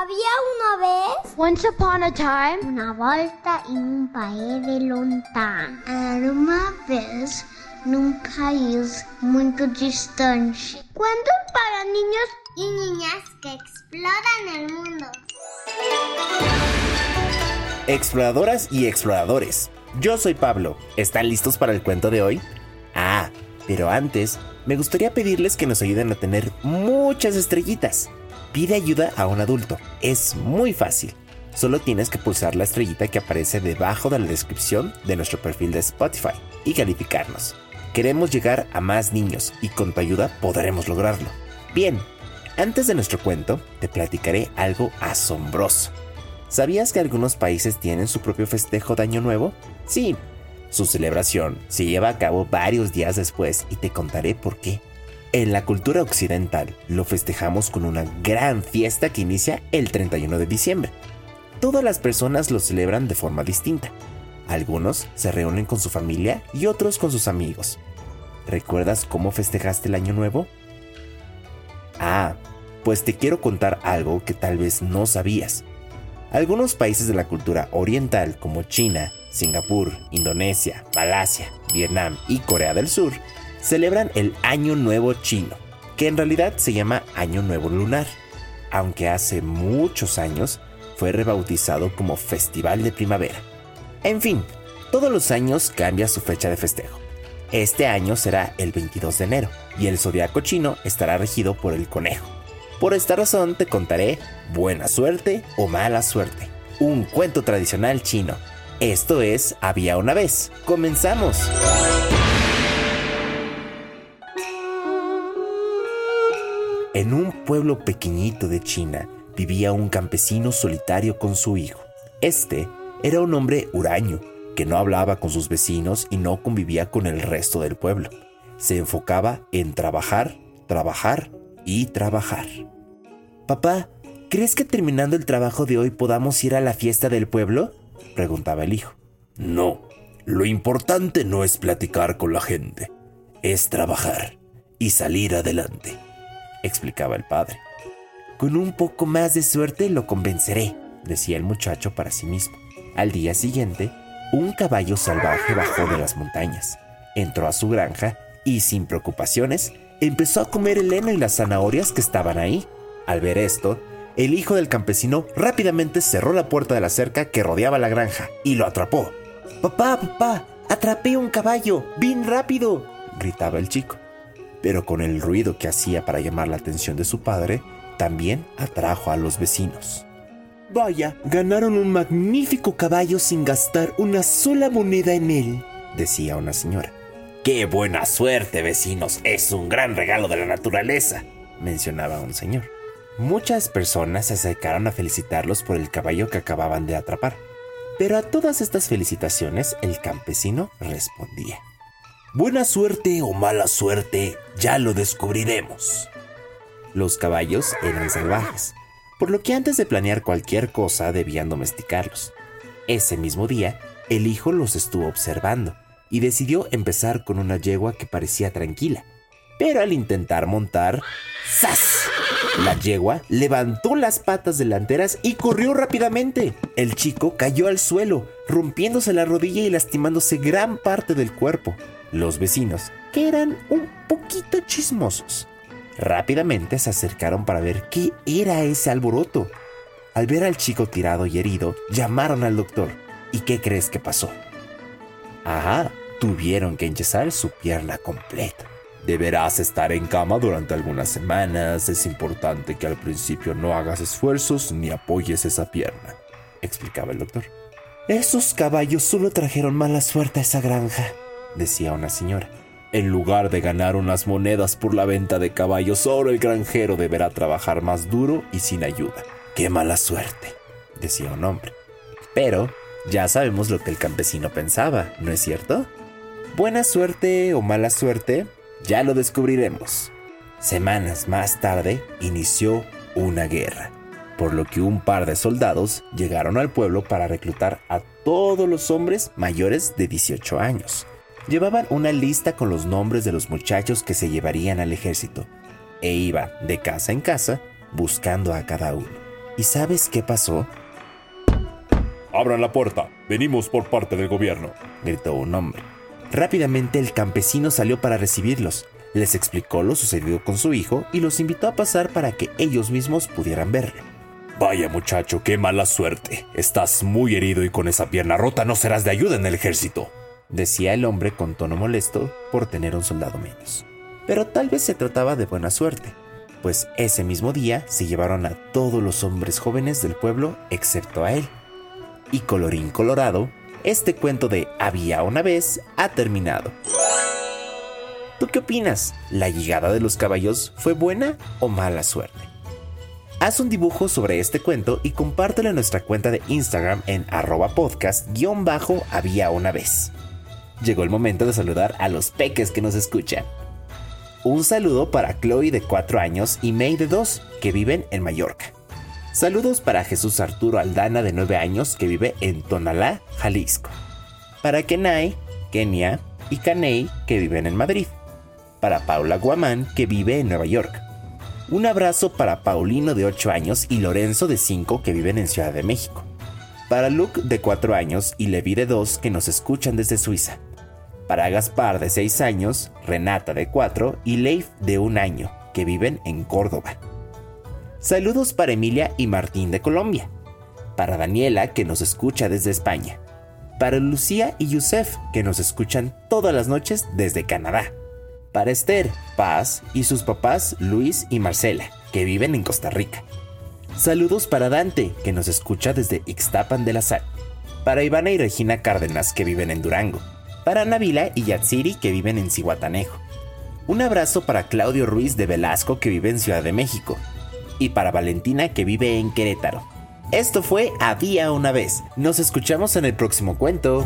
Había una vez Once upon a time, una volta en un país de lontano. Era una vez num país muito distante. Cuentos para niños y niñas que exploran el mundo. Exploradoras y exploradores. Yo soy Pablo. ¿Están listos para el cuento de hoy? Ah, pero antes, me gustaría pedirles que nos ayuden a tener muchas estrellitas. Pide ayuda a un adulto. Es muy fácil. Solo tienes que pulsar la estrellita que aparece debajo de la descripción de nuestro perfil de Spotify y calificarnos. Queremos llegar a más niños y con tu ayuda podremos lograrlo. Bien, antes de nuestro cuento, te platicaré algo asombroso. ¿Sabías que algunos países tienen su propio festejo de Año Nuevo? Sí, su celebración se lleva a cabo varios días después y te contaré por qué. En la cultura occidental lo festejamos con una gran fiesta que inicia el 31 de diciembre. Todas las personas lo celebran de forma distinta. Algunos se reúnen con su familia y otros con sus amigos. ¿Recuerdas cómo festejaste el año nuevo? Ah, pues te quiero contar algo que tal vez no sabías. Algunos países de la cultura oriental como China, Singapur, Indonesia, Malasia, Vietnam y Corea del Sur celebran el Año Nuevo Chino, que en realidad se llama Año Nuevo Lunar, aunque hace muchos años fue rebautizado como Festival de Primavera. En fin, todos los años cambia su fecha de festejo. Este año será el 22 de enero y el zodiaco chino estará regido por el conejo. Por esta razón te contaré Buena suerte o mala suerte, un cuento tradicional chino. Esto es Había una vez. Comenzamos. En un pueblo pequeñito de China vivía un campesino solitario con su hijo. Este era un hombre huraño que no hablaba con sus vecinos y no convivía con el resto del pueblo. Se enfocaba en trabajar, trabajar y trabajar. Papá, ¿crees que terminando el trabajo de hoy podamos ir a la fiesta del pueblo? preguntaba el hijo. No, lo importante no es platicar con la gente, es trabajar y salir adelante, explicaba el padre. Con un poco más de suerte lo convenceré, decía el muchacho para sí mismo. Al día siguiente, un caballo salvaje bajó de las montañas, entró a su granja y sin preocupaciones empezó a comer el heno y las zanahorias que estaban ahí. Al ver esto, el hijo del campesino rápidamente cerró la puerta de la cerca que rodeaba la granja y lo atrapó. Papá, papá, atrapé un caballo, ¡Vin rápido, gritaba el chico. Pero con el ruido que hacía para llamar la atención de su padre, también atrajo a los vecinos. Vaya, ganaron un magnífico caballo sin gastar una sola moneda en él, decía una señora. ¡Qué buena suerte, vecinos! Es un gran regalo de la naturaleza, mencionaba un señor. Muchas personas se acercaron a felicitarlos por el caballo que acababan de atrapar. Pero a todas estas felicitaciones el campesino respondía. Buena suerte o mala suerte, ya lo descubriremos. Los caballos eran salvajes, por lo que antes de planear cualquier cosa debían domesticarlos. Ese mismo día, el hijo los estuvo observando y decidió empezar con una yegua que parecía tranquila. Pero al intentar montar, ¡zas! La yegua levantó las patas delanteras y corrió rápidamente. El chico cayó al suelo, rompiéndose la rodilla y lastimándose gran parte del cuerpo. Los vecinos, que eran un poquito chismosos, rápidamente se acercaron para ver qué era ese alboroto. Al ver al chico tirado y herido, llamaron al doctor. ¿Y qué crees que pasó? Ajá, tuvieron que enyesar su pierna completa. Deberás estar en cama durante algunas semanas. Es importante que al principio no hagas esfuerzos ni apoyes esa pierna, explicaba el doctor. Esos caballos solo trajeron mala suerte a esa granja, decía una señora. En lugar de ganar unas monedas por la venta de caballos, ahora el granjero deberá trabajar más duro y sin ayuda. ¡Qué mala suerte! decía un hombre. Pero ya sabemos lo que el campesino pensaba, ¿no es cierto? Buena suerte o mala suerte, ya lo descubriremos. Semanas más tarde inició una guerra, por lo que un par de soldados llegaron al pueblo para reclutar a todos los hombres mayores de 18 años. Llevaban una lista con los nombres de los muchachos que se llevarían al ejército e iba de casa en casa buscando a cada uno. ¿Y sabes qué pasó? Abran la puerta, venimos por parte del gobierno, gritó un hombre. Rápidamente el campesino salió para recibirlos, les explicó lo sucedido con su hijo y los invitó a pasar para que ellos mismos pudieran verlo. Vaya muchacho, qué mala suerte. Estás muy herido y con esa pierna rota no serás de ayuda en el ejército, decía el hombre con tono molesto por tener un soldado menos. Pero tal vez se trataba de buena suerte, pues ese mismo día se llevaron a todos los hombres jóvenes del pueblo excepto a él. Y colorín colorado, este cuento de Había una vez ha terminado. ¿Tú qué opinas? ¿La llegada de los caballos fue buena o mala suerte? Haz un dibujo sobre este cuento y compártelo en nuestra cuenta de Instagram en arroba podcast-había una vez. Llegó el momento de saludar a los peques que nos escuchan. Un saludo para Chloe de 4 años y May de 2, que viven en Mallorca. Saludos para Jesús Arturo Aldana de 9 años que vive en Tonalá, Jalisco. Para Kenai, Kenia y Kanei que viven en Madrid. Para Paula Guamán que vive en Nueva York. Un abrazo para Paulino de 8 años y Lorenzo de 5 que viven en Ciudad de México. Para Luke de 4 años y Levi de 2 que nos escuchan desde Suiza. Para Gaspar de 6 años, Renata de 4 y Leif de 1 año que viven en Córdoba. Saludos para Emilia y Martín de Colombia. Para Daniela, que nos escucha desde España. Para Lucía y Yusef, que nos escuchan todas las noches desde Canadá. Para Esther, Paz y sus papás Luis y Marcela, que viven en Costa Rica. Saludos para Dante, que nos escucha desde Ixtapan de la Sal. Para Ivana y Regina Cárdenas, que viven en Durango. Para Navila y Yatsiri, que viven en Cihuatanejo. Un abrazo para Claudio Ruiz de Velasco, que vive en Ciudad de México y para Valentina que vive en Querétaro. Esto fue Había una vez. Nos escuchamos en el próximo cuento.